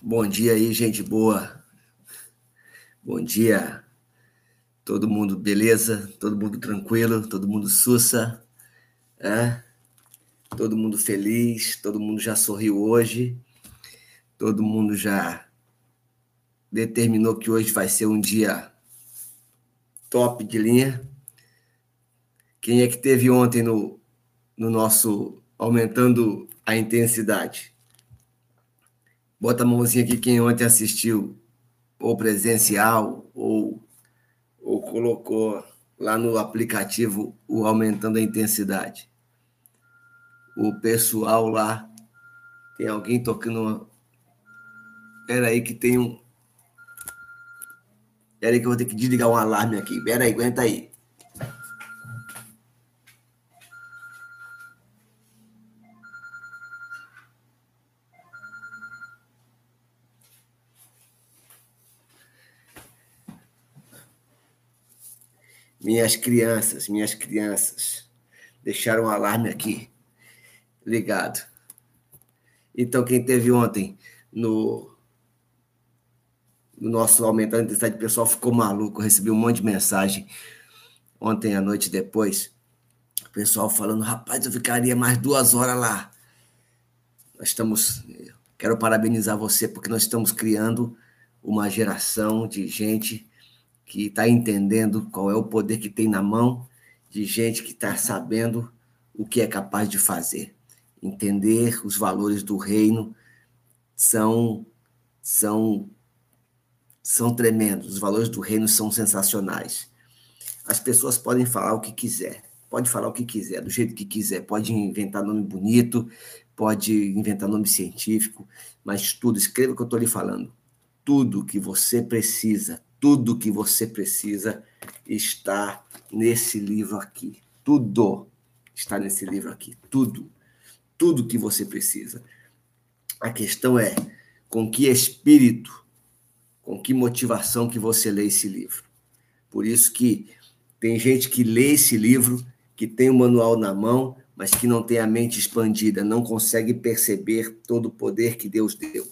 Bom dia aí, gente boa. Bom dia. Todo mundo beleza? Todo mundo tranquilo? Todo mundo sussa? É? Todo mundo feliz? Todo mundo já sorriu hoje? Todo mundo já determinou que hoje vai ser um dia top de linha? Quem é que teve ontem no, no nosso aumentando a intensidade? Bota a mãozinha aqui quem ontem assistiu, ou presencial, ou, ou colocou lá no aplicativo o aumentando a intensidade. O pessoal lá, tem alguém tocando uma... Espera aí que tem um... Espera aí que eu vou ter que desligar um alarme aqui. Espera aí, aguenta aí. Minhas crianças, minhas crianças, deixaram um alarme aqui ligado. Então, quem teve ontem no, no nosso aumentando a intensidade pessoal ficou maluco. Recebi um monte de mensagem ontem à noite depois. O pessoal falando, rapaz, eu ficaria mais duas horas lá. Nós estamos. Quero parabenizar você, porque nós estamos criando uma geração de gente que está entendendo qual é o poder que tem na mão, de gente que está sabendo o que é capaz de fazer. Entender os valores do reino são são são tremendos. Os valores do reino são sensacionais. As pessoas podem falar o que quiser, pode falar o que quiser, do jeito que quiser, pode inventar nome bonito, pode inventar nome científico, mas tudo, escreva o que eu estou lhe falando. Tudo que você precisa, tudo que você precisa está nesse livro aqui. Tudo está nesse livro aqui. Tudo. Tudo que você precisa. A questão é com que espírito, com que motivação que você lê esse livro. Por isso que tem gente que lê esse livro, que tem o manual na mão, mas que não tem a mente expandida, não consegue perceber todo o poder que Deus deu.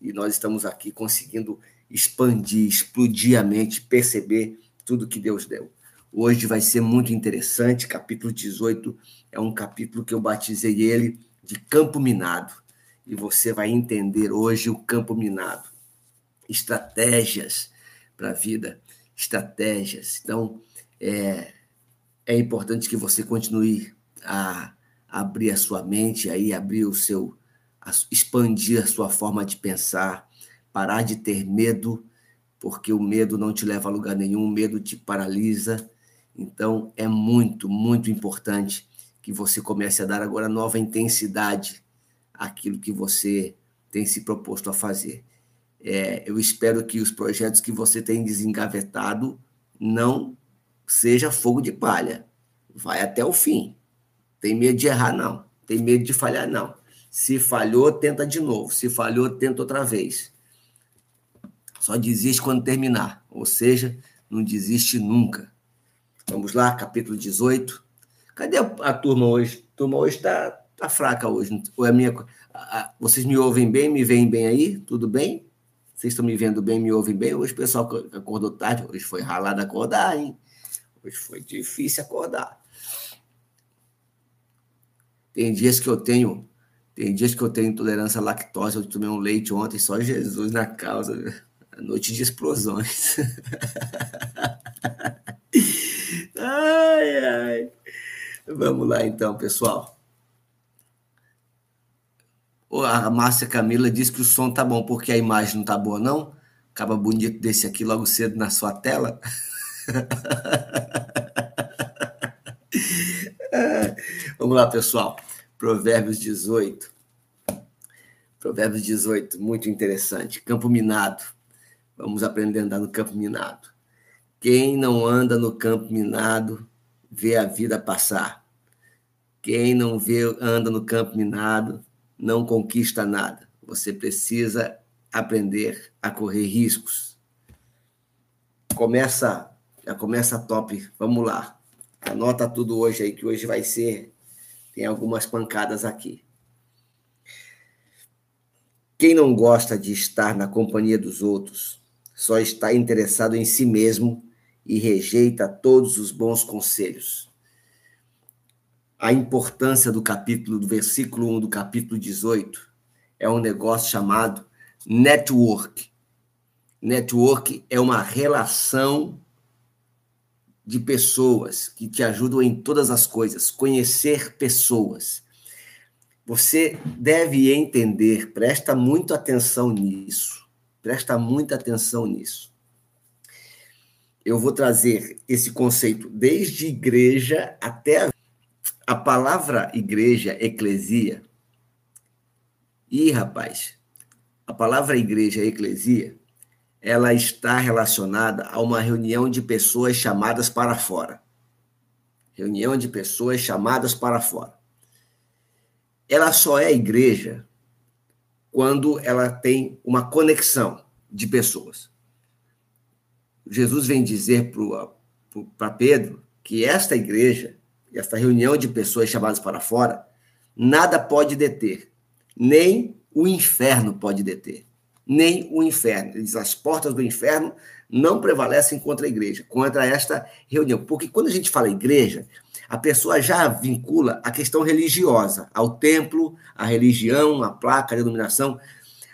E nós estamos aqui conseguindo expandir, explodir a mente, perceber tudo que Deus deu. Hoje vai ser muito interessante, capítulo 18 é um capítulo que eu batizei ele de campo minado. E você vai entender hoje o campo minado. Estratégias para a vida, estratégias. Então, é, é importante que você continue a, abrir a sua mente, aí abrir o seu, a, expandir a sua forma de pensar, parar de ter medo, porque o medo não te leva a lugar nenhum, o medo te paralisa. Então, é muito, muito importante que você comece a dar agora nova intensidade àquilo que você tem se proposto a fazer. É, eu espero que os projetos que você tem desengavetado não seja fogo de palha. Vai até o fim. Tem medo de errar, não. Tem medo de falhar, não. Se falhou, tenta de novo. Se falhou, tenta outra vez. Só desiste quando terminar, ou seja, não desiste nunca. Vamos lá, capítulo 18. Cadê a, turma hoje? A turma hoje está tá fraca hoje. Ou é minha, vocês me ouvem bem, me veem bem aí? Tudo bem? Vocês estão me vendo bem, me ouvem bem? Hoje o pessoal acordou tarde, hoje foi ralado acordar, hein? Hoje foi difícil acordar. Tem dias que eu tenho, tem dias que eu tenho intolerância à lactose, eu tomei um leite ontem, só Jesus na causa noite de explosões. ai, ai. Vamos lá então, pessoal. A Márcia Camila diz que o som tá bom, porque a imagem não tá boa, não? Acaba bonito desse aqui logo cedo na sua tela. Vamos lá, pessoal. Provérbios 18. Provérbios 18, muito interessante. Campo minado. Vamos aprender a andar no campo minado. Quem não anda no campo minado vê a vida passar. Quem não vê, anda no campo minado não conquista nada. Você precisa aprender a correr riscos. Começa, já começa top. Vamos lá. Anota tudo hoje aí que hoje vai ser tem algumas pancadas aqui. Quem não gosta de estar na companhia dos outros só está interessado em si mesmo e rejeita todos os bons conselhos. A importância do capítulo, do versículo 1 do capítulo 18, é um negócio chamado network. Network é uma relação de pessoas que te ajudam em todas as coisas, conhecer pessoas. Você deve entender, presta muito atenção nisso. Presta muita atenção nisso. Eu vou trazer esse conceito desde igreja até a, palavra igreja, eclesia. E, rapaz, a palavra igreja, eclesia, ela está relacionada a uma reunião de pessoas chamadas para fora. Reunião de pessoas chamadas para fora. Ela só é igreja quando ela tem uma conexão de pessoas. Jesus vem dizer para Pedro que esta igreja, esta reunião de pessoas chamadas para fora, nada pode deter, nem o inferno pode deter nem o inferno. Ele diz: as portas do inferno não prevalecem contra a igreja, contra esta reunião. Porque quando a gente fala igreja, a pessoa já vincula a questão religiosa ao templo, à religião, à placa, à denominação.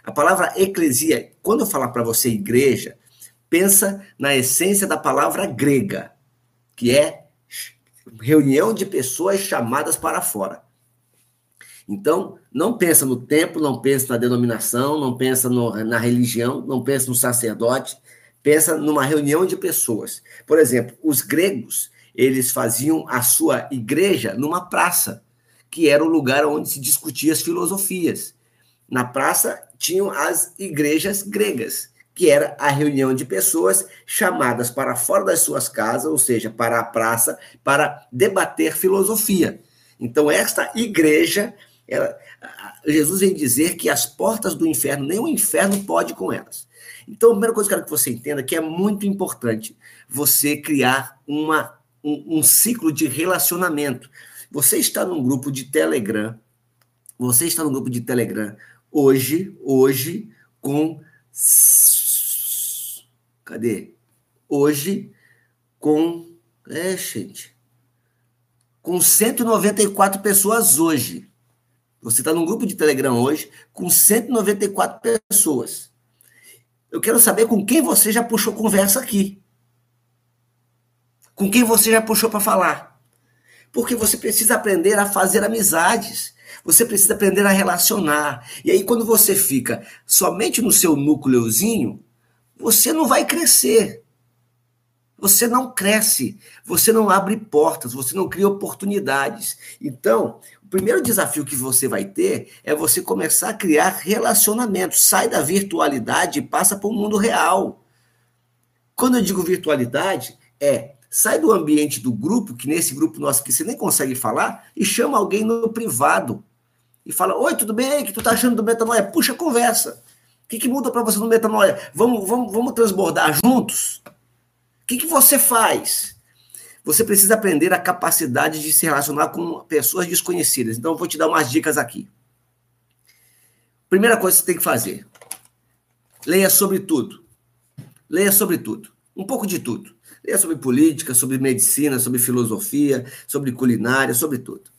A palavra eclesia, quando eu falar para você igreja, pensa na essência da palavra grega, que é reunião de pessoas chamadas para fora. Então, não pensa no templo, não pensa na denominação, não pensa no, na religião, não pensa no sacerdote, pensa numa reunião de pessoas. Por exemplo, os gregos, eles faziam a sua igreja numa praça, que era o lugar onde se discutia as filosofias. Na praça tinham as igrejas gregas, que era a reunião de pessoas chamadas para fora das suas casas, ou seja, para a praça, para debater filosofia. Então, esta igreja ela, Jesus vem dizer que as portas do inferno, nem o inferno pode com elas. Então, a primeira coisa que eu quero que você entenda é que é muito importante você criar uma, um, um ciclo de relacionamento. Você está num grupo de Telegram, você está num grupo de Telegram hoje, hoje, com. Cadê? Hoje, com. É, gente. Com 194 pessoas hoje. Você está num grupo de Telegram hoje com 194 pessoas. Eu quero saber com quem você já puxou conversa aqui. Com quem você já puxou para falar. Porque você precisa aprender a fazer amizades. Você precisa aprender a relacionar. E aí, quando você fica somente no seu núcleozinho, você não vai crescer. Você não cresce, você não abre portas, você não cria oportunidades. Então, primeiro desafio que você vai ter é você começar a criar relacionamentos. Sai da virtualidade e passa para o mundo real. Quando eu digo virtualidade, é sai do ambiente do grupo, que nesse grupo nosso que você nem consegue falar, e chama alguém no privado. E fala: Oi, tudo bem? O que tu tá achando do metanoia? Puxa, conversa. O que, que muda para você no metanoia? Vamos, vamos, vamos transbordar juntos? O que, que você faz? você precisa aprender a capacidade de se relacionar com pessoas desconhecidas. Então, eu vou te dar umas dicas aqui. Primeira coisa que você tem que fazer: leia sobre tudo. Leia sobre tudo. Um pouco de tudo. Leia sobre política, sobre medicina, sobre filosofia, sobre culinária, sobre tudo.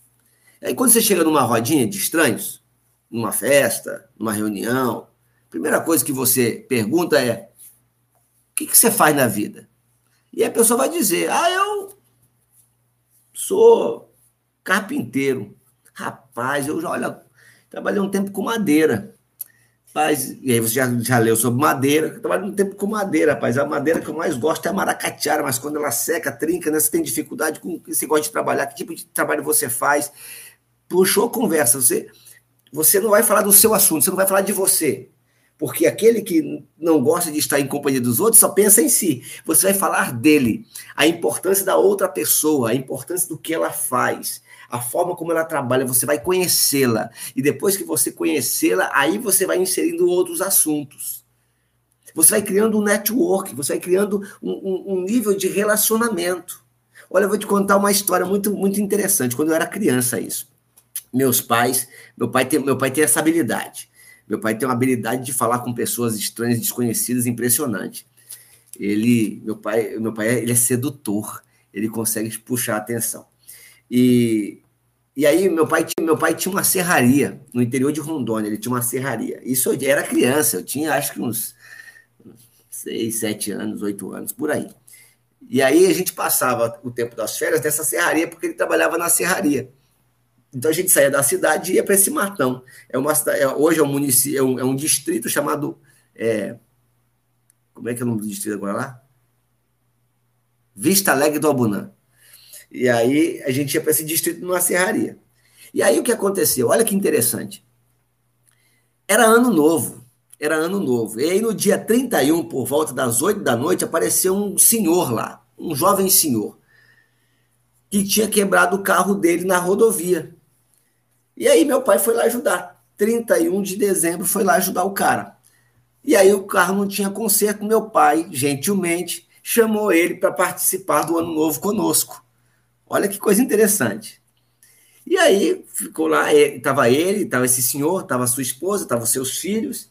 Aí, quando você chega numa rodinha de estranhos, numa festa, numa reunião, a primeira coisa que você pergunta é: o que, que você faz na vida? E a pessoa vai dizer: ah, eu sou carpinteiro. Rapaz, eu já, olha, trabalhei um tempo com madeira. Rapaz, e aí você já, já leu sobre madeira. Eu trabalhei um tempo com madeira, rapaz. A madeira que eu mais gosto é a maracatiara, mas quando ela seca, trinca, né? Você tem dificuldade com que você gosta de trabalhar, que tipo de trabalho você faz. Puxou conversa. Você, você não vai falar do seu assunto, você não vai falar de você porque aquele que não gosta de estar em companhia dos outros só pensa em si. Você vai falar dele, a importância da outra pessoa, a importância do que ela faz, a forma como ela trabalha, você vai conhecê-la. E depois que você conhecê-la, aí você vai inserindo outros assuntos. Você vai criando um network, você vai criando um, um, um nível de relacionamento. Olha, eu vou te contar uma história muito, muito interessante. Quando eu era criança, isso. Meus pais, meu pai tem, meu pai tem essa habilidade Meu pai tem uma habilidade de falar com pessoas estranhas, desconhecidas, impressionante. Ele, meu pai, meu pai, ele é sedutor. Ele consegue puxar a atenção. E, e aí meu pai, meu pai tinha uma serraria no interior de Rondônia. Ele tinha uma serraria. Isso eu era criança. Eu tinha acho que uns seis, sete anos, oito anos, por aí. E aí a gente passava o tempo das férias nessa serraria, porque ele trabalhava na serraria. Então a gente saía da cidade e ia para esse matão. É uma é, hoje é um município, é um, é um distrito chamado. É, como é que é o nome do distrito agora lá? Vista Alegre do Abunã. E aí a gente ia para esse distrito numa serraria. E aí o que aconteceu? Olha que interessante. Era ano novo. Era ano novo. E aí no dia 31, por volta das 8 da noite, apareceu um senhor lá, um jovem senhor, que tinha quebrado o carro dele na rodovia. E aí meu pai foi lá ajudar. 31 de dezembro foi lá ajudar o cara. E aí o carro não tinha conserto. Meu pai, gentilmente, chamou ele para participar do ano novo conosco. Olha que coisa interessante. E aí ficou lá, estava ele, estava esse senhor, estava sua esposa, estavam seus filhos.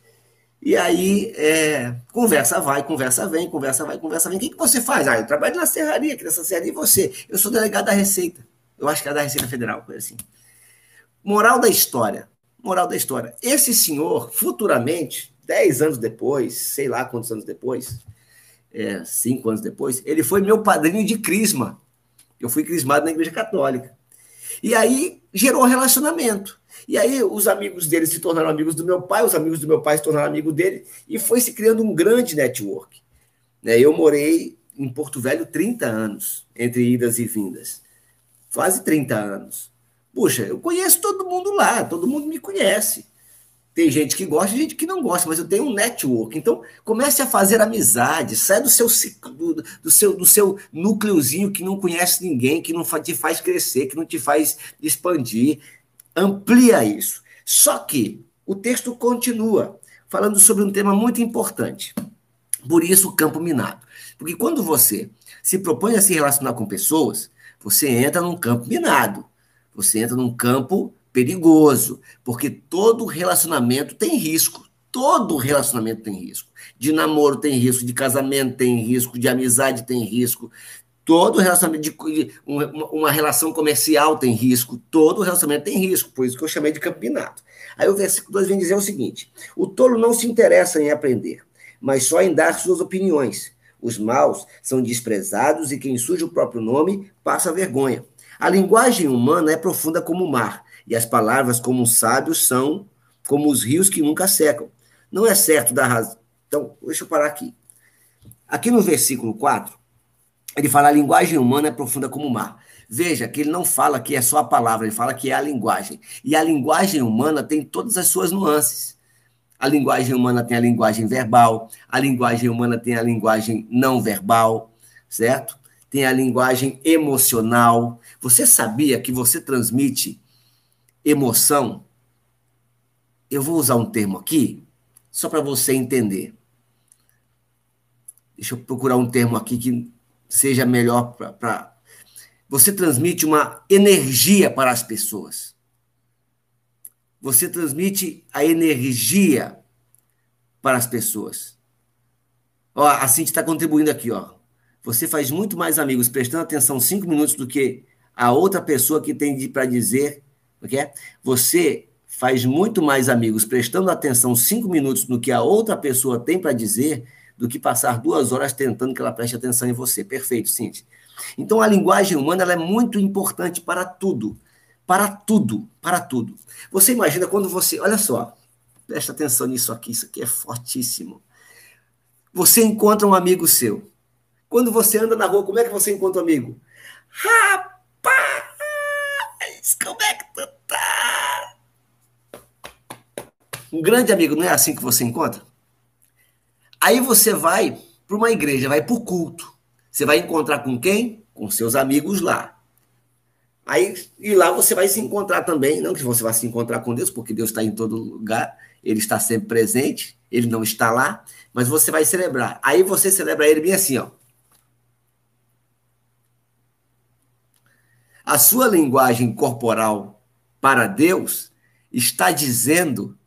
E aí, é, conversa vai, conversa vem, conversa vai, conversa vem. O que, que você faz? Ah, eu trabalho na serraria, aqui nessa serraria, e você? Eu sou delegado da Receita. Eu acho que é da Receita Federal, coisa assim. Moral da história. Moral da história. Esse senhor, futuramente, dez anos depois, sei lá quantos anos depois, é, cinco anos depois, ele foi meu padrinho de crisma. Eu fui crismado na Igreja Católica. E aí gerou relacionamento. E aí os amigos dele se tornaram amigos do meu pai, os amigos do meu pai se tornaram amigos dele, e foi se criando um grande network. Né, eu morei em Porto Velho 30 anos, entre idas e vindas. Quase 30 anos. Puxa, eu conheço todo mundo lá, todo mundo me conhece. Tem gente que gosta gente que não gosta, mas eu tenho um network. Então, comece a fazer amizade, sai do seu do, do, seu do seu núcleozinho que não conhece ninguém, que não te faz crescer, que não te faz expandir. Amplia isso. Só que o texto continua falando sobre um tema muito importante. Por isso, o campo minado. Porque quando você se propõe a se relacionar com pessoas, você entra num campo minado. Você entra num campo perigoso, porque todo relacionamento tem risco. Todo relacionamento tem risco. De namoro tem risco, de casamento tem risco, de amizade tem risco. Todo relacionamento de uma, uma relação comercial tem risco, todo relacionamento tem risco, por isso que eu chamei de campeonato. Aí o versículo 2 vem dizer o seguinte: o tolo não se interessa em aprender, mas só em dar suas opiniões. Os maus são desprezados e quem surge o próprio nome passa vergonha. A linguagem humana é profunda como o mar, e as palavras como os sábios são como os rios que nunca secam. Não é certo dar razão. Então, deixa eu parar aqui. Aqui no versículo 4, ele fala a linguagem humana é profunda como o mar. Veja que ele não fala que é só a palavra, ele fala que é a linguagem. E a linguagem humana tem todas as suas nuances. A linguagem humana tem a linguagem verbal, a linguagem humana tem a linguagem não verbal, certo? Tem a linguagem emocional. Você sabia que você transmite emoção? Eu vou usar um termo aqui, só para você entender. Deixa eu procurar um termo aqui que seja melhor para. Você transmite uma energia para as pessoas. Você transmite a energia para as pessoas. Ó, a Cintia está contribuindo aqui, ó. Você faz muito mais amigos prestando atenção cinco minutos do que a outra pessoa que tem para dizer. Okay? Você faz muito mais amigos prestando atenção cinco minutos no que a outra pessoa tem para dizer do que passar duas horas tentando que ela preste atenção em você. Perfeito, Cintia. Então, a linguagem humana é muito importante para tudo. Para tudo, para tudo. Você imagina quando você. Olha só, presta atenção nisso aqui, isso aqui é fortíssimo. Você encontra um amigo seu. Quando você anda na rua, como é que você encontra um amigo? Rapaz, como é que tu tá? Um grande amigo, não é assim que você encontra? Aí você vai para uma igreja, vai para o culto. Você vai encontrar com quem? Com seus amigos lá. Aí, e lá você vai se encontrar também, não que você vai se encontrar com Deus, porque Deus está em todo lugar, Ele está sempre presente, Ele não está lá, mas você vai celebrar. Aí você celebra Ele bem assim, ó. A sua linguagem corporal para Deus está dizendo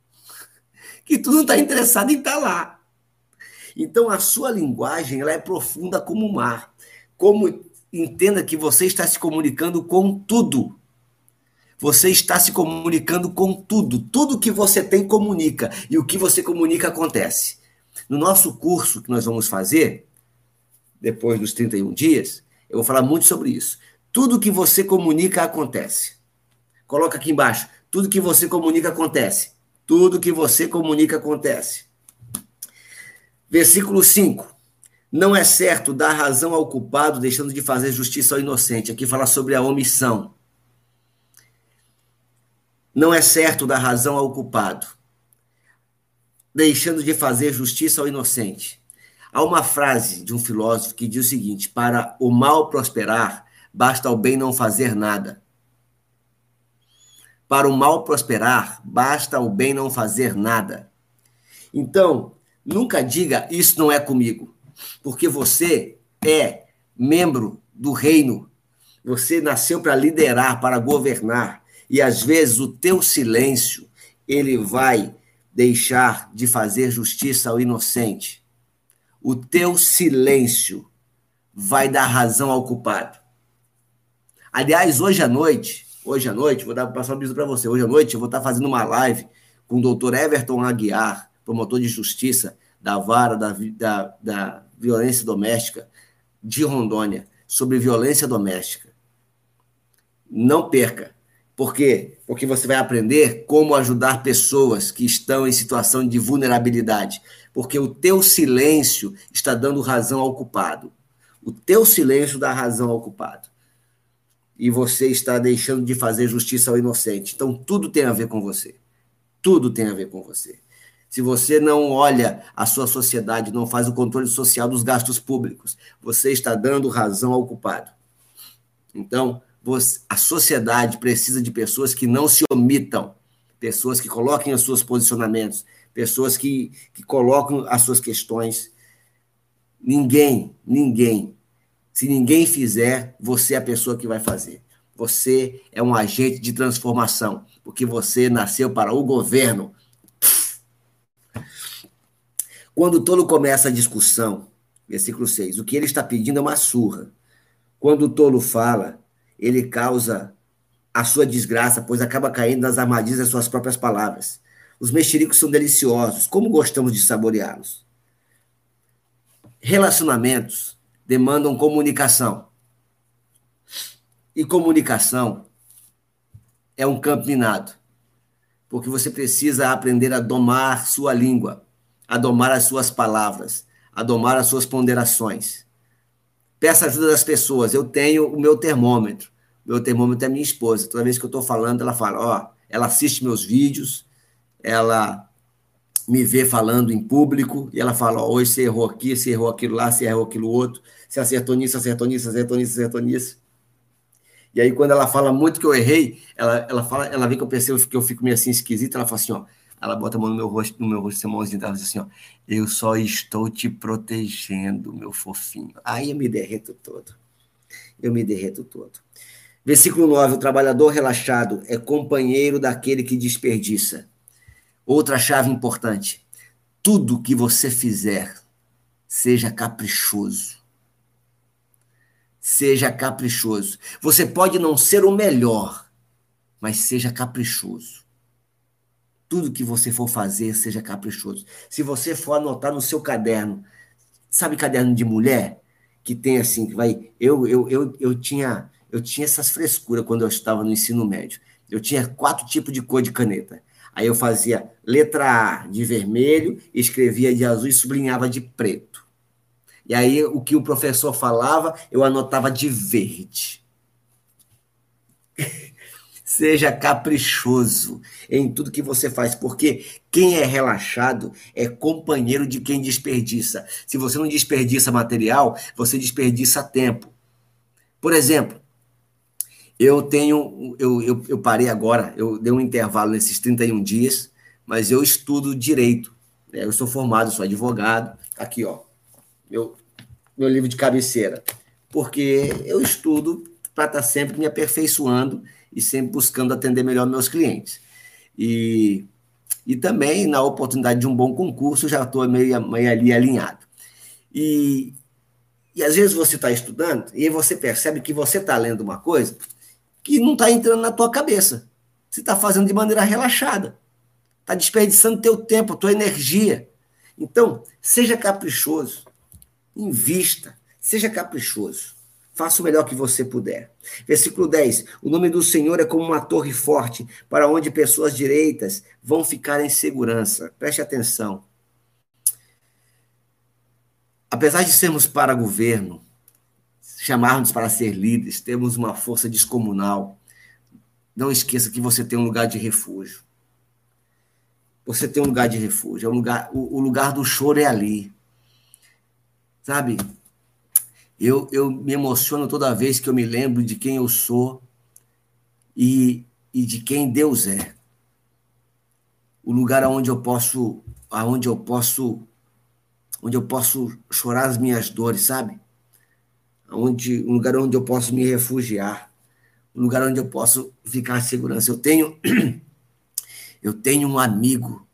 que tu não está interessado em estar tá lá. Então a sua linguagem ela é profunda como o mar. Como entenda que você está se comunicando com tudo. Você está se comunicando com tudo. Tudo que você tem comunica e o que você comunica acontece. No nosso curso que nós vamos fazer depois dos 31 dias, eu vou falar muito sobre isso. Tudo que você comunica acontece. Coloca aqui embaixo. Tudo que você comunica acontece. Tudo que você comunica acontece. Versículo 5. Não é certo dar razão ao culpado, deixando de fazer justiça ao inocente. Aqui fala sobre a omissão. Não é certo dar razão ao culpado, deixando de fazer justiça ao inocente. Há uma frase de um filósofo que diz o seguinte: para o mal prosperar, basta o bem não fazer nada. Para o mal prosperar, basta o bem não fazer nada. Então, nunca diga isso não é comigo, porque você é membro do reino. Você nasceu para liderar, para governar, e às vezes o teu silêncio ele vai deixar de fazer justiça ao inocente. O teu silêncio vai dar razão ao culpado. Aliás, hoje à noite, Hoje à noite, vou dar, passar um aviso para você. Hoje à noite eu vou estar fazendo uma live com o doutor Everton Aguiar, promotor de justiça da vara da, da, da violência doméstica de Rondônia, sobre violência doméstica. Não perca. Por quê? Porque você vai aprender como ajudar pessoas que estão em situação de vulnerabilidade. Porque o teu silêncio está dando razão ao culpado. O teu silêncio dá razão ao culpado e você está deixando de fazer justiça ao inocente. Então, tudo tem a ver com você. Tudo tem a ver com você. Se você não olha a sua sociedade, não faz o controle social dos gastos públicos, você está dando razão ao culpado. Então, você, a sociedade precisa de pessoas que não se omitam, pessoas que coloquem os seus posicionamentos, pessoas que, que colocam as suas questões. Ninguém, ninguém se ninguém fizer, você é a pessoa que vai fazer. Você é um agente de transformação, porque você nasceu para o governo. Quando o tolo começa a discussão, versículo 6, o que ele está pedindo é uma surra. Quando o tolo fala, ele causa a sua desgraça, pois acaba caindo nas armadilhas das suas próprias palavras. Os mexericos são deliciosos, como gostamos de saboreá-los. Relacionamentos demandam comunicação. E comunicação é um campo minado, porque você precisa aprender a domar sua língua, a domar as suas palavras, a domar as suas ponderações. Peça ajuda das pessoas. Eu tenho o meu termômetro. Meu termômetro é minha esposa. Toda vez que eu estou falando, ela fala: Ó, ela assiste meus vídeos, ela me vê falando em público e ela fala: hoje você errou aqui, você errou aquilo lá, você errou aquilo outro, você acertou nisso, acertou nisso, acertou nisso, acertou nisso. E aí, quando ela fala muito que eu errei, ela, ela fala, ela vê que eu percebo que eu fico meio assim esquisito, ela fala assim: ó, ela bota a mão no meu rosto, no meu rosto, essa mãozinha, ela diz assim: ó, eu só estou te protegendo, meu fofinho. Aí eu me derreto todo. Eu me derreto todo. Versículo 9: O trabalhador relaxado é companheiro daquele que desperdiça Outra chave importante: tudo que você fizer, seja caprichoso. Seja caprichoso. Você pode não ser o melhor, mas seja caprichoso. Tudo que você for fazer, seja caprichoso. Se você for anotar no seu caderno, sabe caderno de mulher? Que tem assim, que vai. Eu, eu, eu, eu, tinha, eu tinha essas frescuras quando eu estava no ensino médio. Eu tinha quatro tipos de cor de caneta Aí eu fazia letra A de vermelho, escrevia de azul e sublinhava de preto. E aí o que o professor falava, eu anotava de verde. Seja caprichoso em tudo que você faz, porque quem é relaxado é companheiro de quem desperdiça. Se você não desperdiça material, você desperdiça tempo. Por exemplo, eu tenho, eu, eu, eu parei agora, eu dei um intervalo nesses 31 dias, mas eu estudo direito. Né? Eu sou formado, sou advogado. Aqui, ó, meu, meu livro de cabeceira. Porque eu estudo para estar tá sempre me aperfeiçoando e sempre buscando atender melhor meus clientes. E E também, na oportunidade de um bom concurso, já estou meio, meio ali alinhado. E, e às vezes você está estudando e você percebe que você está lendo uma coisa que não está entrando na tua cabeça. Você está fazendo de maneira relaxada. Está desperdiçando teu tempo, tua energia. Então, seja caprichoso. Invista. Seja caprichoso. Faça o melhor que você puder. Versículo 10. O nome do Senhor é como uma torre forte, para onde pessoas direitas vão ficar em segurança. Preste atenção. Apesar de sermos para governo, chamarmos para ser líderes, temos uma força descomunal. Não esqueça que você tem um lugar de refúgio. Você tem um lugar de refúgio. É um lugar, o, o lugar do choro é ali. Sabe? Eu, eu me emociono toda vez que eu me lembro de quem eu sou e, e de quem Deus é. O lugar onde eu posso, aonde eu posso, onde eu posso chorar as minhas dores, sabe? Onde, um lugar onde eu posso me refugiar, um lugar onde eu posso ficar em segurança. Eu tenho, eu tenho um amigo,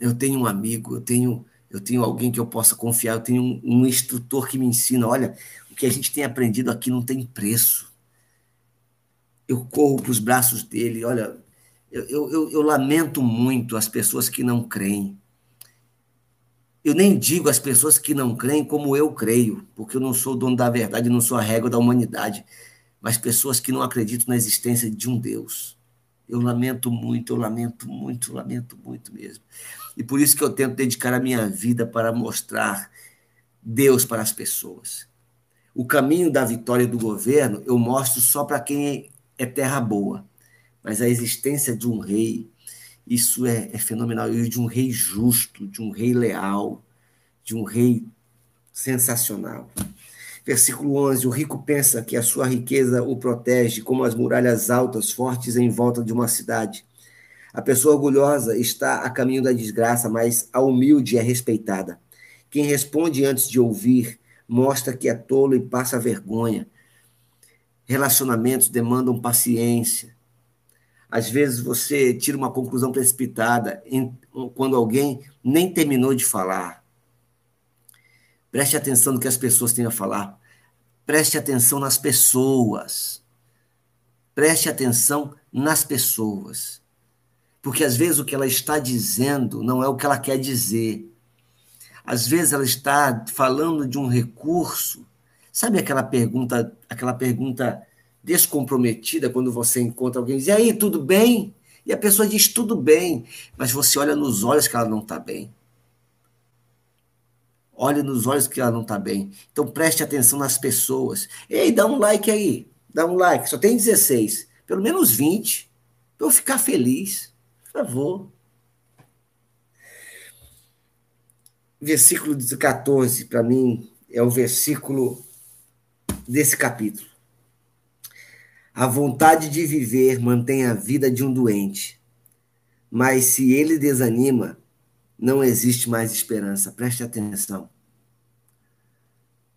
eu tenho um amigo, eu tenho eu tenho alguém que eu possa confiar, eu tenho um, um instrutor que me ensina. Olha, o que a gente tem aprendido aqui não tem preço. Eu corro para os braços dele. Olha, eu, eu, eu, lamento muito as pessoas que não creem. Eu nem digo as pessoas que não creem como eu creio, porque eu não sou o dono da verdade, não sou a régua da humanidade, mas pessoas que não acreditam na existência de um Deus. Eu lamento muito, eu lamento muito, lamento muito mesmo. E por isso que eu tento dedicar a minha vida para mostrar Deus para as pessoas. O caminho da vitória do governo eu mostro só para quem é terra boa. Mas a existência de um rei, isso é, é fenomenal. E de um rei justo, de um rei leal, de um rei sensacional. Versículo 11: O rico pensa que a sua riqueza o protege, como as muralhas altas, fortes em volta de uma cidade. A pessoa orgulhosa está a caminho da desgraça, mas a humilde é respeitada. Quem responde antes de ouvir mostra que é tolo e passa vergonha. Relacionamentos demandam paciência. Às vezes você tira uma conclusão precipitada quando alguém nem terminou de falar. Preste atenção no que as pessoas têm a falar. Preste atenção nas pessoas. Preste atenção nas pessoas. Porque às vezes o que ela está dizendo não é o que ela quer dizer. Às vezes ela está falando de um recurso. Sabe aquela pergunta, aquela pergunta descomprometida quando você encontra alguém e diz: "E aí, tudo bem?" E a pessoa diz tudo bem, mas você olha nos olhos que ela não está bem. Olha nos olhos que ela não está bem. Então preste atenção nas pessoas. Ei, dá um like aí. Dá um like. Só tem 16. Pelo menos 20. Para eu ficar feliz favor. Versículo 14, para mim, é o versículo desse capítulo. A vontade de viver mantém a vida de um doente, mas se ele desanima, não existe mais esperança. Preste atenção.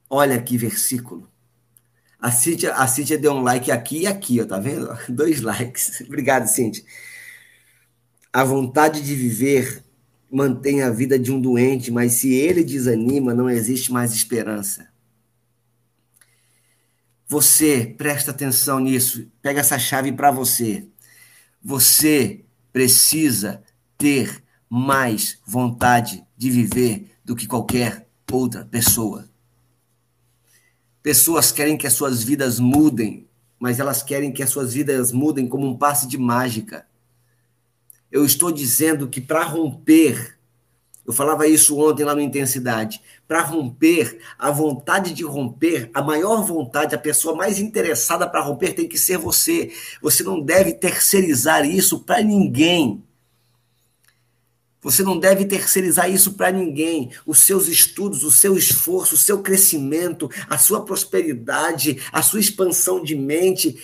Olha que versículo. A Cíntia, a Cíntia deu um like aqui e aqui, ó, tá vendo? Dois likes. Obrigado, Cíntia. A vontade de viver mantém a vida de um doente, mas se ele desanima, não existe mais esperança. Você, presta atenção nisso, pega essa chave para você. Você precisa ter mais vontade de viver do que qualquer outra pessoa. Pessoas querem que as suas vidas mudem, mas elas querem que as suas vidas mudem como um passe de mágica. Eu estou dizendo que para romper, eu falava isso ontem lá no Intensidade, para romper, a vontade de romper, a maior vontade, a pessoa mais interessada para romper tem que ser você. Você não deve terceirizar isso para ninguém. Você não deve terceirizar isso para ninguém. Os seus estudos, o seu esforço, o seu crescimento, a sua prosperidade, a sua expansão de mente,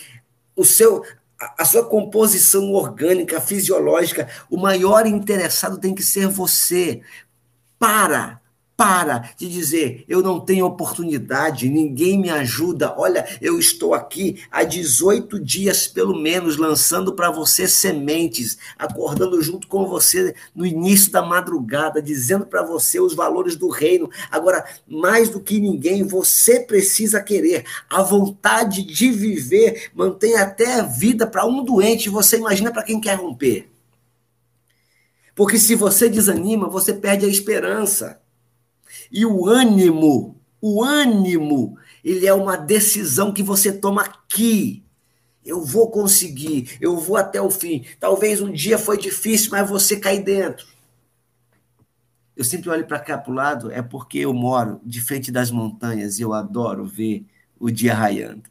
o seu a sua composição orgânica, fisiológica, o maior interessado tem que ser você. Para Para de dizer, eu não tenho oportunidade, ninguém me ajuda. Olha, eu estou aqui há 18 dias, pelo menos, lançando para você sementes, acordando junto com você no início da madrugada, dizendo para você os valores do reino. Agora, mais do que ninguém, você precisa querer. A vontade de viver mantém até a vida para um doente. Você imagina para quem quer romper. Porque se você desanima, você perde a esperança. E o ânimo, o ânimo, ele é uma decisão que você toma aqui. Eu vou conseguir, eu vou até o fim. Talvez um dia foi difícil, mas você cai dentro. Eu sempre olho para cá para o lado, é porque eu moro de frente das montanhas e eu adoro ver o dia raiando.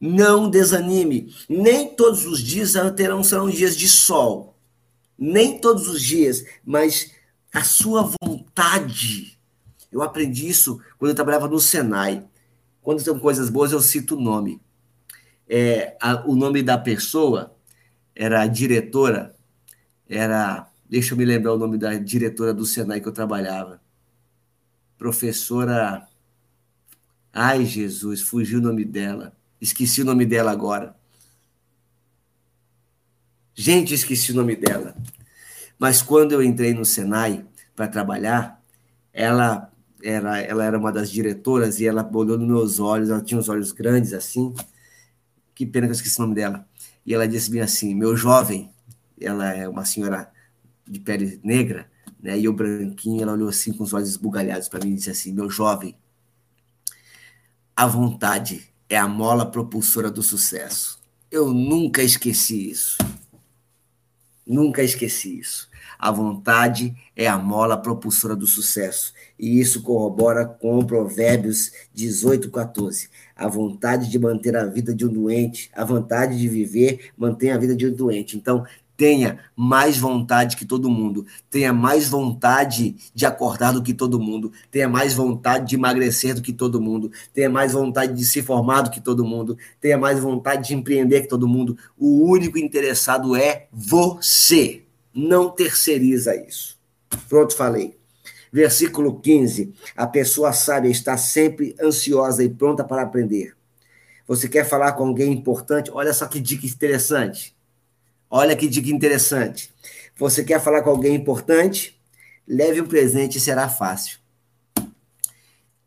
Não desanime. Nem todos os dias terão serão dias de sol nem todos os dias, mas a sua vontade. Eu aprendi isso quando eu trabalhava no Senai. Quando tem coisas boas, eu cito o nome. É, a, o nome da pessoa era a diretora, era. Deixa eu me lembrar o nome da diretora do Senai que eu trabalhava. Professora. Ai, Jesus, fugiu o nome dela. Esqueci o nome dela agora. Gente, esqueci o nome dela. Mas quando eu entrei no Senai para trabalhar, ela era, ela era uma das diretoras e ela olhou nos meus olhos, ela tinha os olhos grandes assim. Que pena que eu esqueci o nome dela. E ela disse bem assim: Meu jovem, ela é uma senhora de pele negra, né? E eu branquinho, ela olhou assim com os olhos esbugalhados para mim e disse assim: Meu jovem, a vontade é a mola propulsora do sucesso. Eu nunca esqueci isso. Nunca esqueci isso. A vontade é a mola propulsora do sucesso. E isso corrobora com Provérbios 18, 14. A vontade de manter a vida de um doente, a vontade de viver, mantém a vida de um doente. Então, tenha mais vontade que todo mundo, tenha mais vontade de acordar do que todo mundo, tenha mais vontade de emagrecer do que todo mundo, tenha mais vontade de se formar do que todo mundo, tenha mais vontade de empreender que todo mundo. O único interessado é você. Não terceiriza isso. Pronto, falei. Versículo 15. A pessoa sábia está sempre ansiosa e pronta para aprender. Você quer falar com alguém importante? Olha só que dica interessante. Olha que dica interessante. Você quer falar com alguém importante? Leve um presente e será fácil.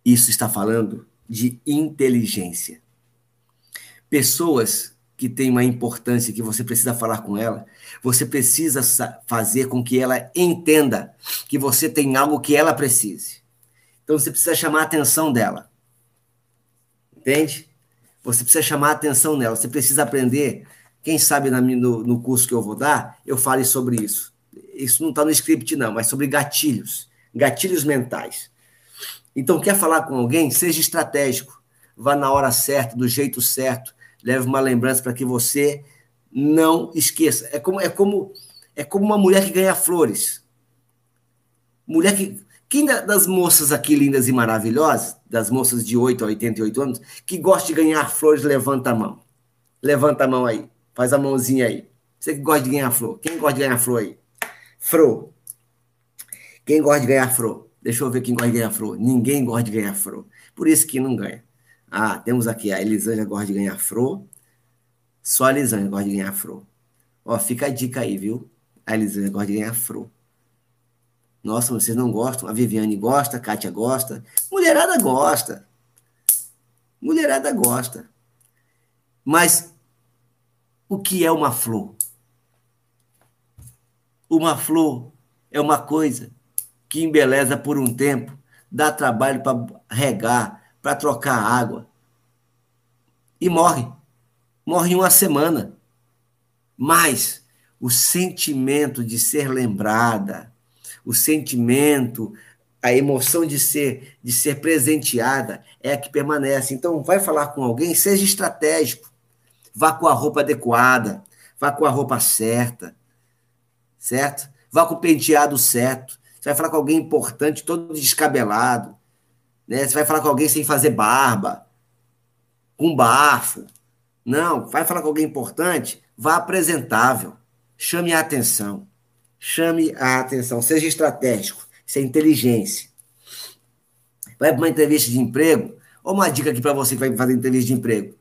Isso está falando de inteligência. Pessoas que têm uma importância que você precisa falar com ela, você precisa fazer com que ela entenda que você tem algo que ela precise. Então você precisa chamar a atenção dela. Entende? Você precisa chamar a atenção dela. Você precisa aprender quem sabe na, no, no curso que eu vou dar, eu fale sobre isso. Isso não está no script, não, mas sobre gatilhos, gatilhos mentais. Então, quer falar com alguém? Seja estratégico. Vá na hora certa, do jeito certo. Leve uma lembrança para que você não esqueça. É como, é como é como uma mulher que ganha flores. Mulher que. Quem das moças aqui lindas e maravilhosas, das moças de 8 a 88 anos, que gosta de ganhar flores, levanta a mão. Levanta a mão aí. Faz a mãozinha aí. Você que gosta de ganhar flor. Quem gosta de ganhar flor aí? Fro. Quem gosta de ganhar flor? Deixa eu ver quem gosta de ganhar flor. Ninguém gosta de ganhar flor. Por isso que não ganha. Ah, temos aqui a Elisângela gosta de ganhar flor. Só a Elisângela gosta de ganhar flor. Ó, fica a dica aí, viu? A Elisângela gosta de ganhar flor. Nossa, vocês não gostam? A Viviane gosta, a Kátia gosta. Mulherada gosta. Mulherada gosta. Mas o que é uma flor? Uma flor é uma coisa que embeleza por um tempo, dá trabalho para regar, para trocar água e morre. Morre em uma semana. Mas o sentimento de ser lembrada, o sentimento, a emoção de ser de ser presenteada é a que permanece. Então, vai falar com alguém, seja estratégico. Vá com a roupa adequada, vá com a roupa certa, certo? Vá com o penteado certo. Você vai falar com alguém importante, todo descabelado. Né? Você vai falar com alguém sem fazer barba, com bafo. Não, vai falar com alguém importante, vá apresentável. Chame a atenção. chame a atenção, seja estratégico, isso é inteligência. Vai para uma entrevista de emprego, ou uma dica aqui para você que vai fazer entrevista de emprego.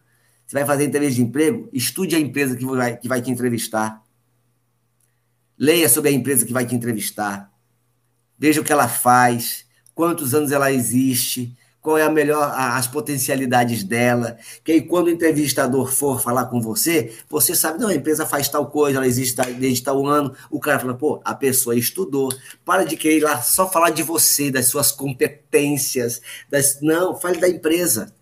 Você vai fazer entrevista de emprego, estude a empresa que vai, que vai te entrevistar. Leia sobre a empresa que vai te entrevistar. Veja o que ela faz, quantos anos ela existe, qual é a melhor, as potencialidades dela, que aí quando o entrevistador for falar com você, você sabe, não, a empresa faz tal coisa, ela existe desde tal ano, o cara fala, pô, a pessoa estudou, para de querer ir lá só falar de você, das suas competências, das, não, fale da empresa,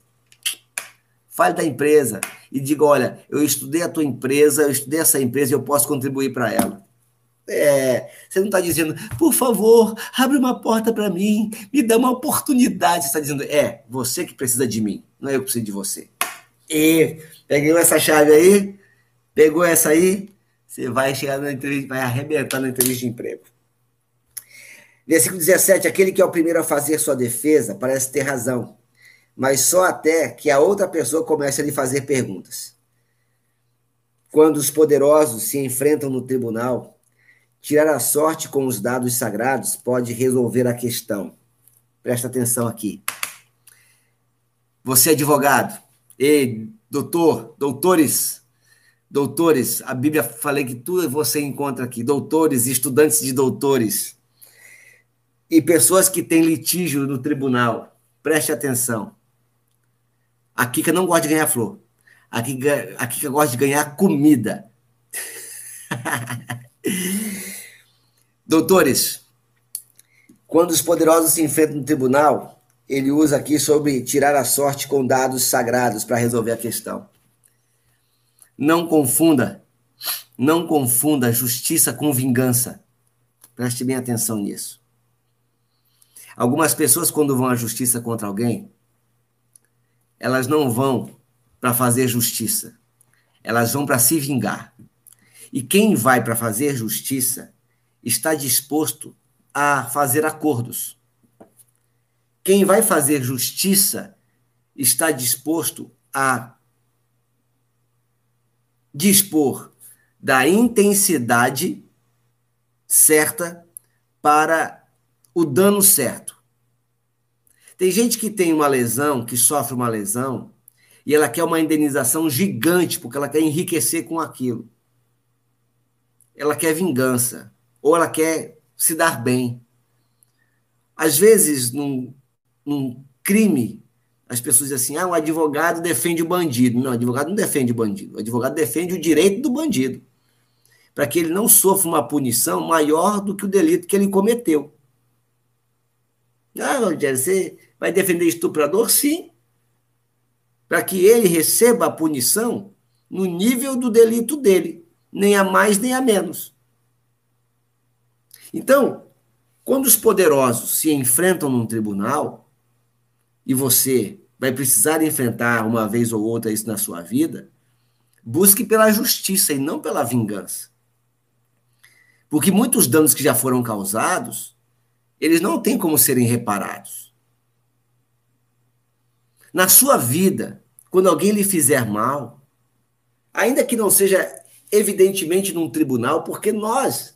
fale da empresa e diga, olha, eu estudei a tua empresa, eu estudei essa empresa e eu posso contribuir para ela. É, você não está dizendo, por favor, abre uma porta para mim, me dá uma oportunidade. Você está dizendo, é, você que precisa de mim, não é eu que preciso de você. E peguei essa chave aí, pegou essa aí, você vai chegar na entrevista, vai arrebentar na entrevista de emprego. Versículo 17: aquele que é o primeiro a fazer sua defesa parece ter razão, mas só até que a outra pessoa comece a lhe fazer perguntas. Quando os poderosos se enfrentam no tribunal, Tirar a sorte com os dados sagrados pode resolver a questão. Presta atenção aqui. Você é advogado. Ei, doutor, doutores, doutores, a Bíblia falei que tudo você encontra aqui, doutores, estudantes de doutores e pessoas que têm litígio no tribunal. Preste atenção. A Kika não gosta de ganhar flor. A Kika, a Kika gosta de ganhar comida. Doutores, quando os poderosos se enfrentam no tribunal, ele usa aqui sobre tirar a sorte com dados sagrados para resolver a questão. Não confunda, não confunda justiça com vingança. Preste bem atenção nisso. Algumas pessoas, quando vão à justiça contra alguém, elas não vão para fazer justiça, elas vão para se vingar. E quem vai para fazer justiça está disposto a fazer acordos. Quem vai fazer justiça está disposto a dispor da intensidade certa para o dano certo. Tem gente que tem uma lesão, que sofre uma lesão, e ela quer uma indenização gigante, porque ela quer enriquecer com aquilo. Ela quer vingança ou ela quer se dar bem. Às vezes, num, num crime, as pessoas dizem assim: ah, o advogado defende o bandido. Não, o advogado não defende o bandido. O advogado defende o direito do bandido, para que ele não sofra uma punição maior do que o delito que ele cometeu. Ah, Rogério, você vai defender estuprador? Sim. Para que ele receba a punição no nível do delito dele, nem a mais nem a menos. Então, quando os poderosos se enfrentam num tribunal, e você vai precisar enfrentar uma vez ou outra isso na sua vida, busque pela justiça e não pela vingança. Porque muitos danos que já foram causados, eles não têm como serem reparados. Na sua vida, quando alguém lhe fizer mal, ainda que não seja evidentemente num tribunal, porque nós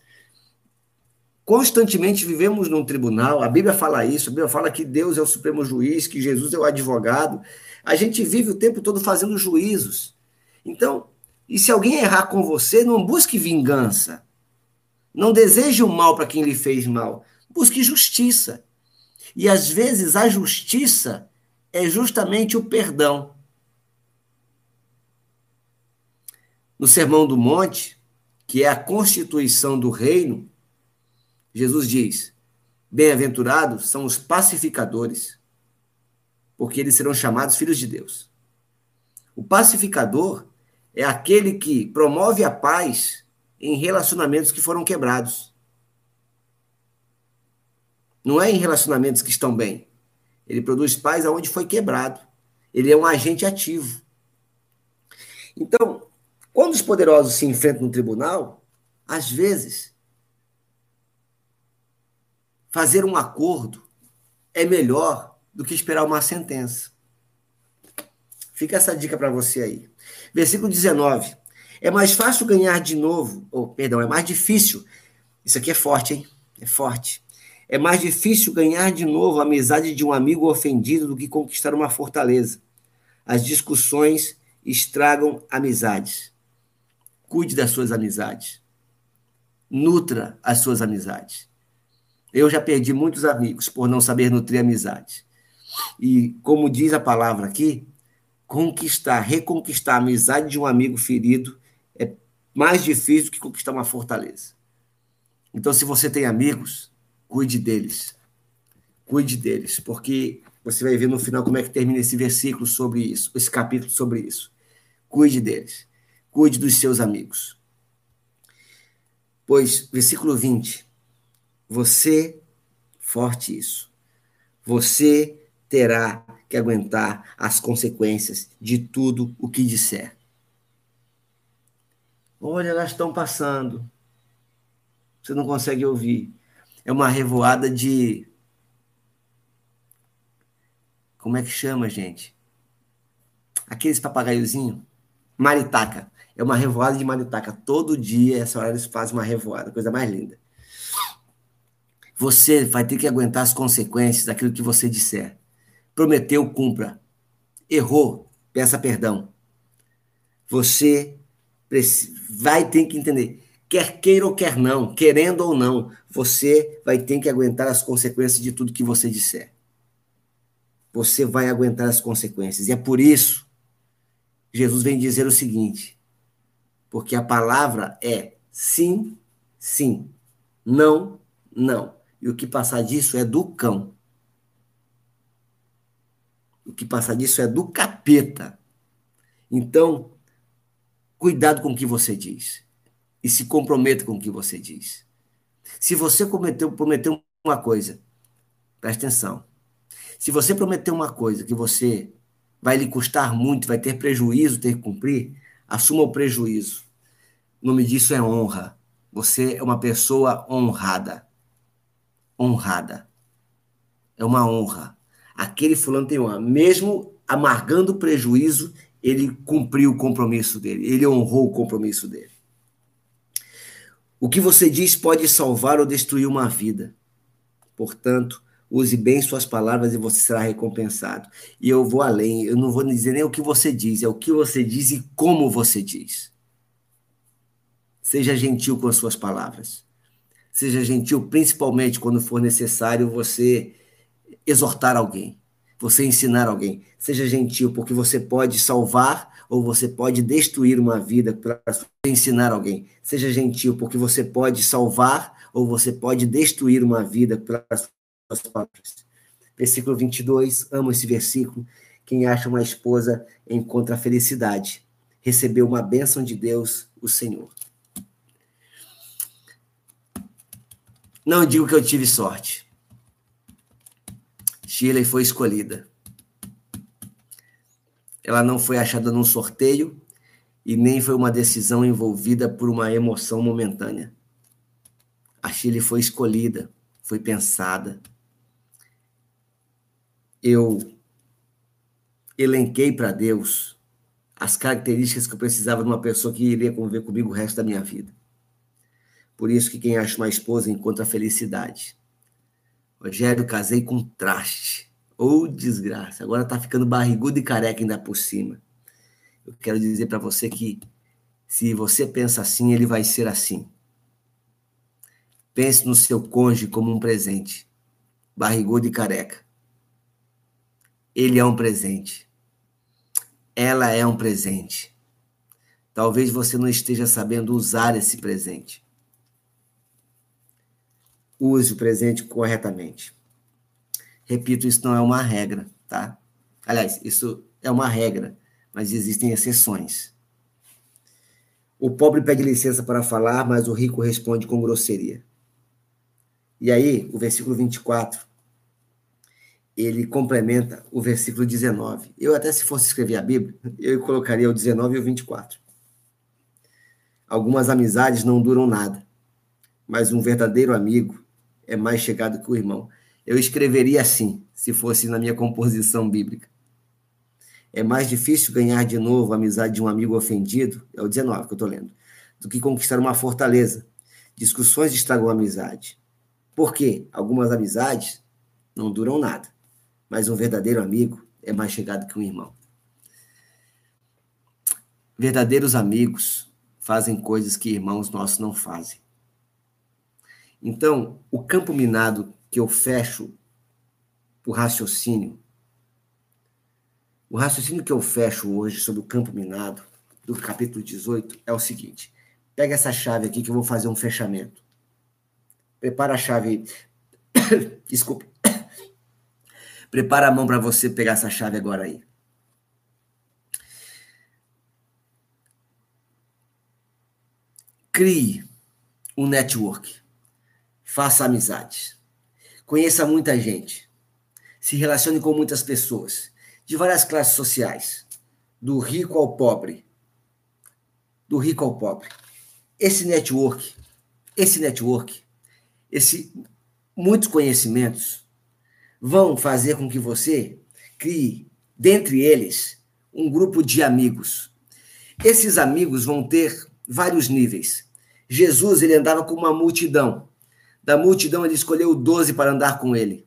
Constantemente vivemos num tribunal, a Bíblia fala isso, a Bíblia fala que Deus é o supremo juiz, que Jesus é o advogado. A gente vive o tempo todo fazendo juízos. Então, e se alguém errar com você, não busque vingança. Não deseje o mal para quem lhe fez mal. Busque justiça. E às vezes a justiça é justamente o perdão. No Sermão do Monte, que é a constituição do reino, Jesus diz: Bem-aventurados são os pacificadores, porque eles serão chamados filhos de Deus. O pacificador é aquele que promove a paz em relacionamentos que foram quebrados. Não é em relacionamentos que estão bem. Ele produz paz aonde foi quebrado. Ele é um agente ativo. Então, quando os poderosos se enfrentam no tribunal, às vezes fazer um acordo é melhor do que esperar uma sentença. Fica essa dica para você aí. Versículo 19. É mais fácil ganhar de novo, ou perdão, é mais difícil Isso aqui é forte, hein? É forte. É mais difícil ganhar de novo a amizade de um amigo ofendido do que conquistar uma fortaleza. As discussões estragam amizades. Cuide das suas amizades. Nutra as suas amizades. Eu já perdi muitos amigos por não saber nutrir amizades. E como diz a palavra aqui, conquistar, reconquistar a amizade de um amigo ferido é mais difícil que conquistar uma fortaleza. Então, se você tem amigos, cuide deles. Cuide deles, porque você vai ver no final como é que termina esse versículo sobre isso, esse capítulo sobre isso. Cuide deles. Cuide dos seus amigos. Pois, versículo 20, você, forte isso, você terá que aguentar as consequências de tudo o que disser. Olha, elas estão passando. Você não consegue ouvir. É uma revoada de. Como é que chama, gente? Aqueles papagaiozinhos. Maritaca. É uma revoada de maritaca. Todo dia, essa hora, eles fazem uma revoada. Coisa mais linda. Você vai ter que aguentar as consequências daquilo que você disser. Prometeu, cumpra. Errou, peça perdão. Você vai ter que entender, quer queira ou quer não, querendo ou não, você vai ter que aguentar as consequências de tudo que você disser. Você vai aguentar as consequências. E é por isso Jesus vem dizer o seguinte: porque a palavra é sim, sim, não, não. E o que passar disso é do cão. O que passa disso é do capeta. Então, cuidado com o que você diz. E se comprometa com o que você diz. Se você prometeu uma coisa, preste atenção. Se você prometeu uma coisa que você vai lhe custar muito, vai ter prejuízo, ter que cumprir, assuma o prejuízo. O nome disso é honra. Você é uma pessoa honrada. Honrada. É uma honra aquele fulano tem honra. Mesmo amargando prejuízo, ele cumpriu o compromisso dele, ele honrou o compromisso dele. O que você diz pode salvar ou destruir uma vida. Portanto, use bem suas palavras e você será recompensado. E eu vou além, eu não vou dizer nem o que você diz, é o que você diz e como você diz. Seja gentil com as suas palavras. Seja gentil principalmente quando for necessário você exortar alguém, você ensinar alguém. Seja gentil, porque você pode salvar ou você pode destruir uma vida para ensinar alguém. Seja gentil, porque você pode salvar ou você pode destruir uma vida para suas palavras. Versículo 22, amo esse versículo. Quem acha uma esposa encontra a felicidade. Recebeu uma bênção de Deus, o Senhor. Não digo que eu tive sorte. Shirley foi escolhida. Ela não foi achada num sorteio e nem foi uma decisão envolvida por uma emoção momentânea. A Shirley foi escolhida, foi pensada. Eu elenquei para Deus as características que eu precisava de uma pessoa que iria conviver comigo o resto da minha vida. Por isso que quem acha uma esposa encontra felicidade. Rogério, casei com traste. Ou oh, desgraça. Agora tá ficando barrigudo e careca ainda por cima. Eu quero dizer para você que se você pensa assim, ele vai ser assim. Pense no seu cônjuge como um presente. Barrigudo e careca. Ele é um presente. Ela é um presente. Talvez você não esteja sabendo usar esse presente use o presente corretamente. Repito, isso não é uma regra, tá? Aliás, isso é uma regra, mas existem exceções. O pobre pede licença para falar, mas o rico responde com grosseria. E aí, o versículo 24, ele complementa o versículo 19. Eu até se fosse escrever a Bíblia, eu colocaria o 19 e o 24. Algumas amizades não duram nada, mas um verdadeiro amigo é mais chegado que o irmão. Eu escreveria assim, se fosse na minha composição bíblica. É mais difícil ganhar de novo a amizade de um amigo ofendido, é o 19 que eu estou lendo, do que conquistar uma fortaleza. Discussões estragam a amizade. Por quê? Algumas amizades não duram nada, mas um verdadeiro amigo é mais chegado que um irmão. Verdadeiros amigos fazem coisas que irmãos nossos não fazem. Então, o campo minado que eu fecho o raciocínio, o raciocínio que eu fecho hoje sobre o campo minado, do capítulo 18, é o seguinte: pega essa chave aqui que eu vou fazer um fechamento. Prepara a chave. Desculpe. Prepara a mão para você pegar essa chave agora aí. Crie um network. Faça amizades. Conheça muita gente. Se relacione com muitas pessoas de várias classes sociais, do rico ao pobre. Do rico ao pobre. Esse network, esse network, esse muitos conhecimentos vão fazer com que você crie dentre eles um grupo de amigos. Esses amigos vão ter vários níveis. Jesus ele andava com uma multidão. Da multidão ele escolheu doze para andar com ele.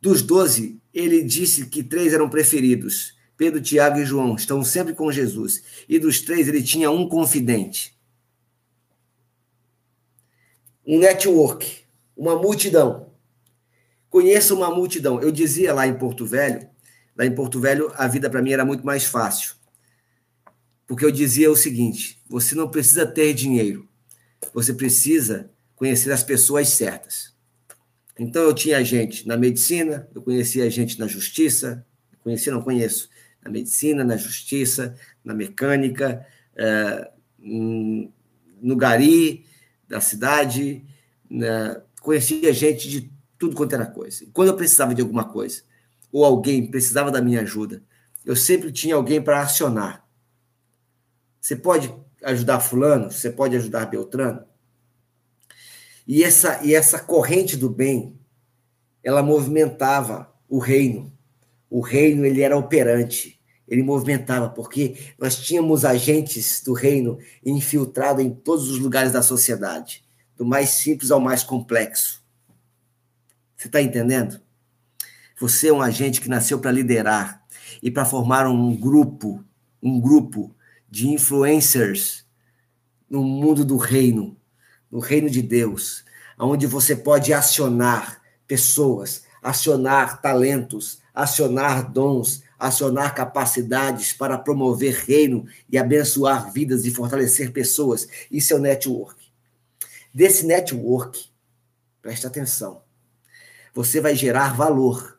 Dos doze, ele disse que três eram preferidos. Pedro, Tiago e João estão sempre com Jesus. E dos três, ele tinha um confidente. Um network, uma multidão. Conheça uma multidão. Eu dizia lá em Porto Velho, lá em Porto Velho, a vida para mim era muito mais fácil. Porque eu dizia o seguinte: você não precisa ter dinheiro, você precisa conhecer as pessoas certas. Então eu tinha gente na medicina, eu conhecia gente na justiça, conhecia, não conheço, na medicina, na justiça, na mecânica, é, no gari da cidade, né? conhecia gente de tudo quanto era coisa. quando eu precisava de alguma coisa, ou alguém precisava da minha ajuda, eu sempre tinha alguém para acionar. Você pode ajudar fulano, você pode ajudar Beltrano. E essa e essa corrente do bem, ela movimentava o reino. O reino ele era operante, ele movimentava porque nós tínhamos agentes do reino infiltrados em todos os lugares da sociedade, do mais simples ao mais complexo. Você está entendendo? Você é um agente que nasceu para liderar e para formar um grupo, um grupo de influencers no mundo do reino, no reino de Deus, onde você pode acionar pessoas, acionar talentos, acionar dons, acionar capacidades para promover reino e abençoar vidas e fortalecer pessoas. Isso é o network. Desse network, preste atenção, você vai gerar valor.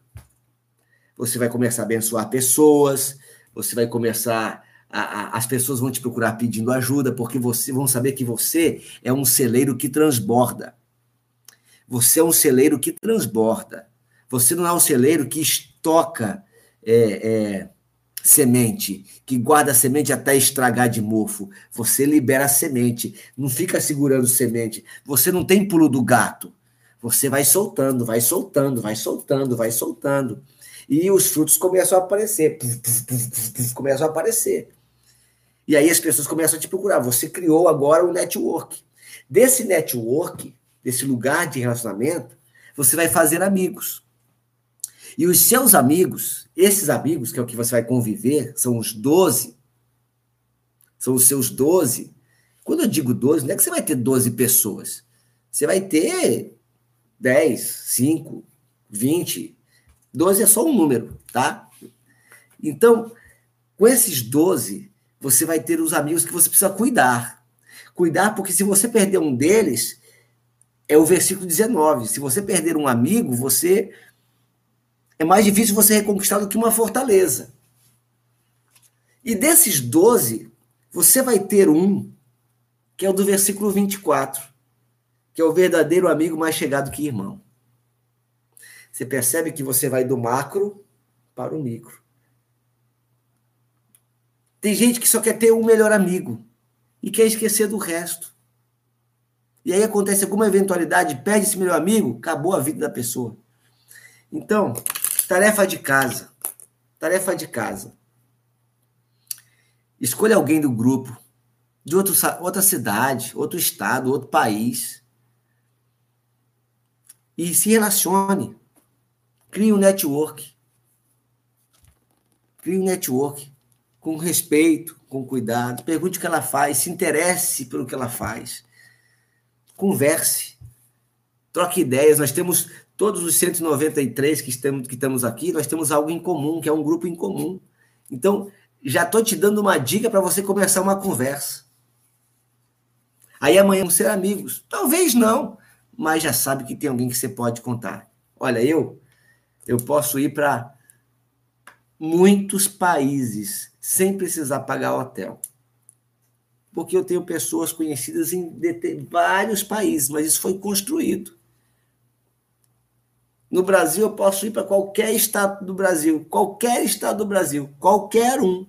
Você vai começar a abençoar pessoas, você vai começar a, a, as pessoas vão te procurar pedindo ajuda, porque você vão saber que você é um celeiro que transborda. Você é um celeiro que transborda. Você não é um celeiro que estoca é, é, semente, que guarda semente até estragar de mofo. Você libera semente, não fica segurando semente. Você não tem pulo do gato. Você vai soltando, vai soltando, vai soltando, vai soltando. E os frutos começam a aparecer. Começam a aparecer. E aí as pessoas começam a te procurar. Você criou agora um network. Desse network, desse lugar de relacionamento, você vai fazer amigos. E os seus amigos, esses amigos, que é o que você vai conviver, são os 12. São os seus 12. Quando eu digo 12, não é que você vai ter 12 pessoas. Você vai ter 10, 5, 20. 12 é só um número, tá? Então, com esses 12, você vai ter os amigos que você precisa cuidar. Cuidar, porque se você perder um deles, é o versículo 19. Se você perder um amigo, você. É mais difícil você reconquistar do que uma fortaleza. E desses 12, você vai ter um, que é o do versículo 24, que é o verdadeiro amigo mais chegado que irmão. Você percebe que você vai do macro para o micro. Tem gente que só quer ter um melhor amigo e quer esquecer do resto. E aí acontece alguma eventualidade, perde esse melhor amigo, acabou a vida da pessoa. Então, tarefa de casa. Tarefa de casa. Escolha alguém do grupo de outro, outra cidade, outro estado, outro país. E se relacione. Crie um network. Crie um network com respeito, com cuidado. Pergunte o que ela faz, se interesse pelo que ela faz. Converse. Troque ideias. Nós temos todos os 193 que estamos, que estamos aqui, nós temos algo em comum, que é um grupo em comum. Então, já estou te dando uma dica para você começar uma conversa. Aí amanhã vamos ser amigos. Talvez não, mas já sabe que tem alguém que você pode contar. Olha, eu eu posso ir para muitos países sem precisar pagar hotel. Porque eu tenho pessoas conhecidas em vários países, mas isso foi construído. No Brasil, eu posso ir para qualquer estado do Brasil, qualquer estado do Brasil, qualquer um.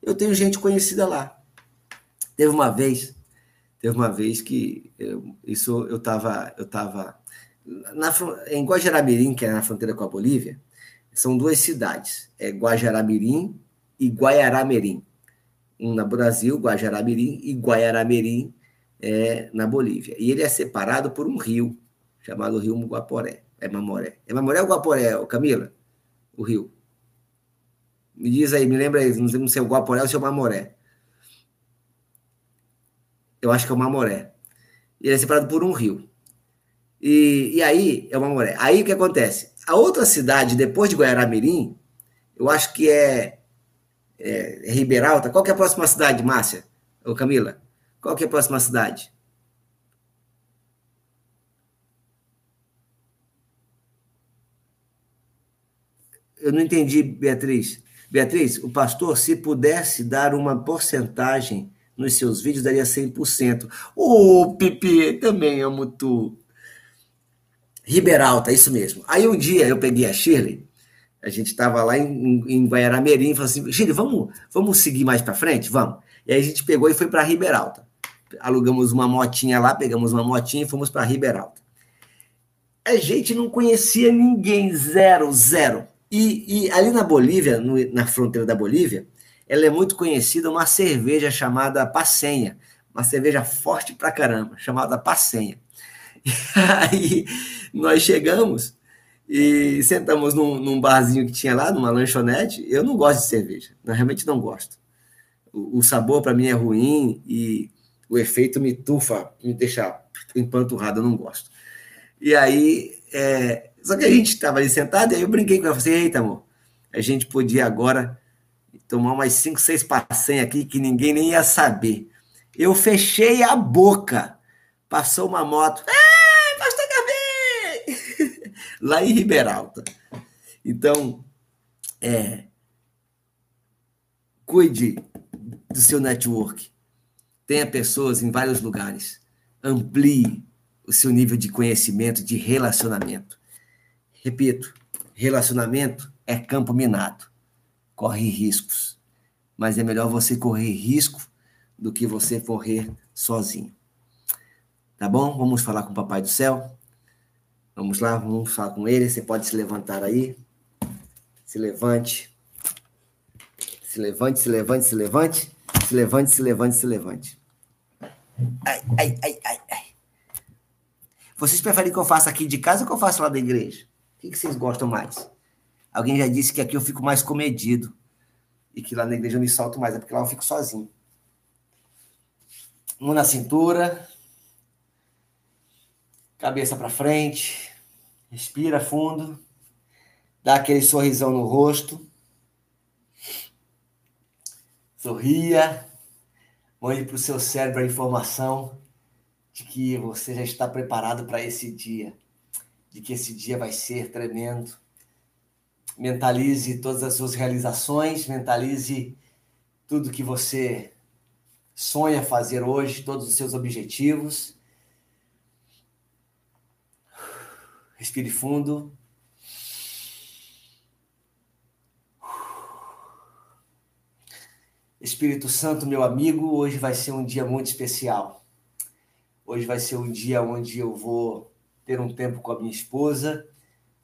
Eu tenho gente conhecida lá. Teve uma vez, teve uma vez que eu, isso eu estava eu tava na, em Guajaramirim, que é na fronteira com a Bolívia, são duas cidades, é Guajaramirim e Guaiaramirim. Um no Brasil, Guajaramirim, e Guaiaramirim é, na Bolívia. E ele é separado por um rio, chamado Rio Muguaporé. É Mamoré. É Mamoré ou Guaporé, Camila? O rio. Me diz aí, me lembra aí, não sei se é o Guaporé ou se é o Mamoré. Eu acho que é o Mamoré. Ele é separado por um rio. E, e aí, é o Mamoré. Aí o que acontece? A outra cidade, depois de Guaiaramirim, eu acho que é, é, é Ribeiralta. Qual que é a próxima cidade, Márcia? Ô, Camila? Qual que é a próxima cidade? Eu não entendi, Beatriz. Beatriz, o pastor, se pudesse dar uma porcentagem nos seus vídeos, daria 100%. Ô, oh, Pipi, também amo tu. Riberalta, isso mesmo. Aí um dia eu peguei a Shirley, a gente estava lá em, em Guaiaramirim, e falou assim, Shirley, vamos, vamos seguir mais para frente? Vamos. E aí a gente pegou e foi para Riberalta. Alugamos uma motinha lá, pegamos uma motinha e fomos para Riberalta. A gente não conhecia ninguém, zero, zero. E, e ali na Bolívia, no, na fronteira da Bolívia, ela é muito conhecida uma cerveja chamada Passenha, uma cerveja forte pra caramba, chamada Passenha. E aí nós chegamos e sentamos num, num, barzinho que tinha lá, numa lanchonete. Eu não gosto de cerveja, eu realmente não gosto. O, o sabor para mim é ruim e o efeito me tufa, me deixa empanturrado, eu não gosto. E aí é, só que a gente estava ali sentado, e aí eu brinquei com ela, falei, eita, amor, a gente podia agora tomar umas cinco, seis passenhas aqui que ninguém nem ia saber. Eu fechei a boca. Passou uma moto. Ah! Lá em Riberalta. Então, é, cuide do seu network. Tenha pessoas em vários lugares. Amplie o seu nível de conhecimento, de relacionamento. Repito, relacionamento é campo minado. Corre riscos. Mas é melhor você correr risco do que você correr sozinho. Tá bom? Vamos falar com o Papai do Céu? Vamos lá, vamos falar com ele. Você pode se levantar aí. Se levante. Se levante, se levante, se levante. Se levante, se levante, se levante. Ai, ai, ai, ai, ai. Vocês preferem que eu faça aqui de casa ou que eu faça lá da igreja? O que, vocês gostam mais? Alguém já disse que aqui eu fico mais comedido e que lá na igreja eu me solto mais, é porque lá eu fico sozinho. Mão na cintura, cabeça para frente, respira fundo, dá aquele sorrisão no rosto, sorria, mande para o seu cérebro a informação de que você já está preparado para esse dia de que esse dia vai ser tremendo. Mentalize todas as suas realizações, mentalize tudo que você sonha fazer hoje, todos os seus objetivos. Respire fundo. Espírito Santo, meu amigo, hoje vai ser um dia muito especial. Hoje vai ser um dia onde eu vou ter um tempo com a minha esposa,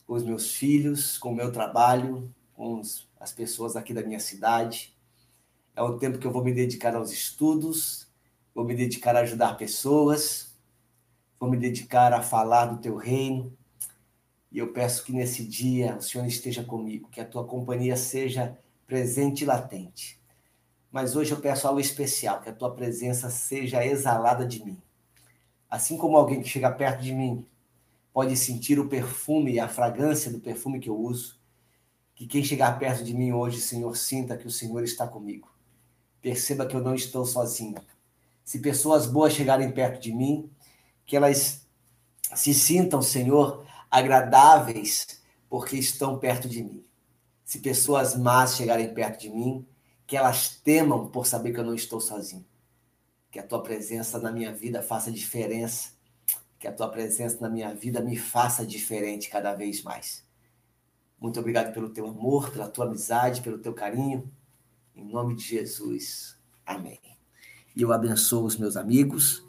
com os meus filhos, com o meu trabalho, com as pessoas aqui da minha cidade. É um tempo que eu vou me dedicar aos estudos, vou me dedicar a ajudar pessoas, vou me dedicar a falar do teu reino. E eu peço que nesse dia o Senhor esteja comigo, que a tua companhia seja presente e latente. Mas hoje eu peço algo especial, que a tua presença seja exalada de mim. Assim como alguém que chega perto de mim pode sentir o perfume e a fragrância do perfume que eu uso, que quem chegar perto de mim hoje, Senhor, sinta que o Senhor está comigo. Perceba que eu não estou sozinho. Se pessoas boas chegarem perto de mim, que elas se sintam, Senhor, agradáveis porque estão perto de mim. Se pessoas más chegarem perto de mim, que elas temam por saber que eu não estou sozinho. Que a tua presença na minha vida faça diferença. Que a tua presença na minha vida me faça diferente cada vez mais. Muito obrigado pelo teu amor, pela tua amizade, pelo teu carinho. Em nome de Jesus. Amém. E eu abençoo os meus amigos,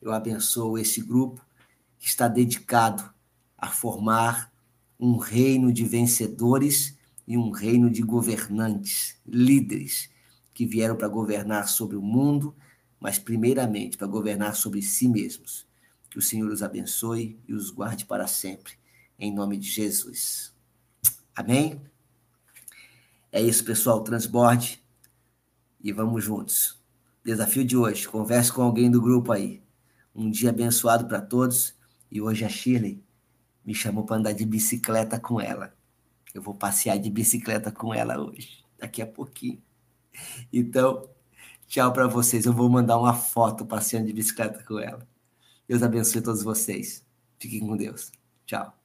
eu abençoo esse grupo que está dedicado a formar um reino de vencedores e um reino de governantes, líderes, que vieram para governar sobre o mundo, mas primeiramente para governar sobre si mesmos. Que o Senhor os abençoe e os guarde para sempre, em nome de Jesus. Amém? É isso, pessoal. Transborde e vamos juntos. Desafio de hoje: converse com alguém do grupo aí. Um dia abençoado para todos. E hoje a Shirley me chamou para andar de bicicleta com ela. Eu vou passear de bicicleta com ela hoje, daqui a pouquinho. Então, tchau para vocês. Eu vou mandar uma foto passeando de bicicleta com ela. Deus abençoe todos vocês. Fiquem com Deus. Tchau.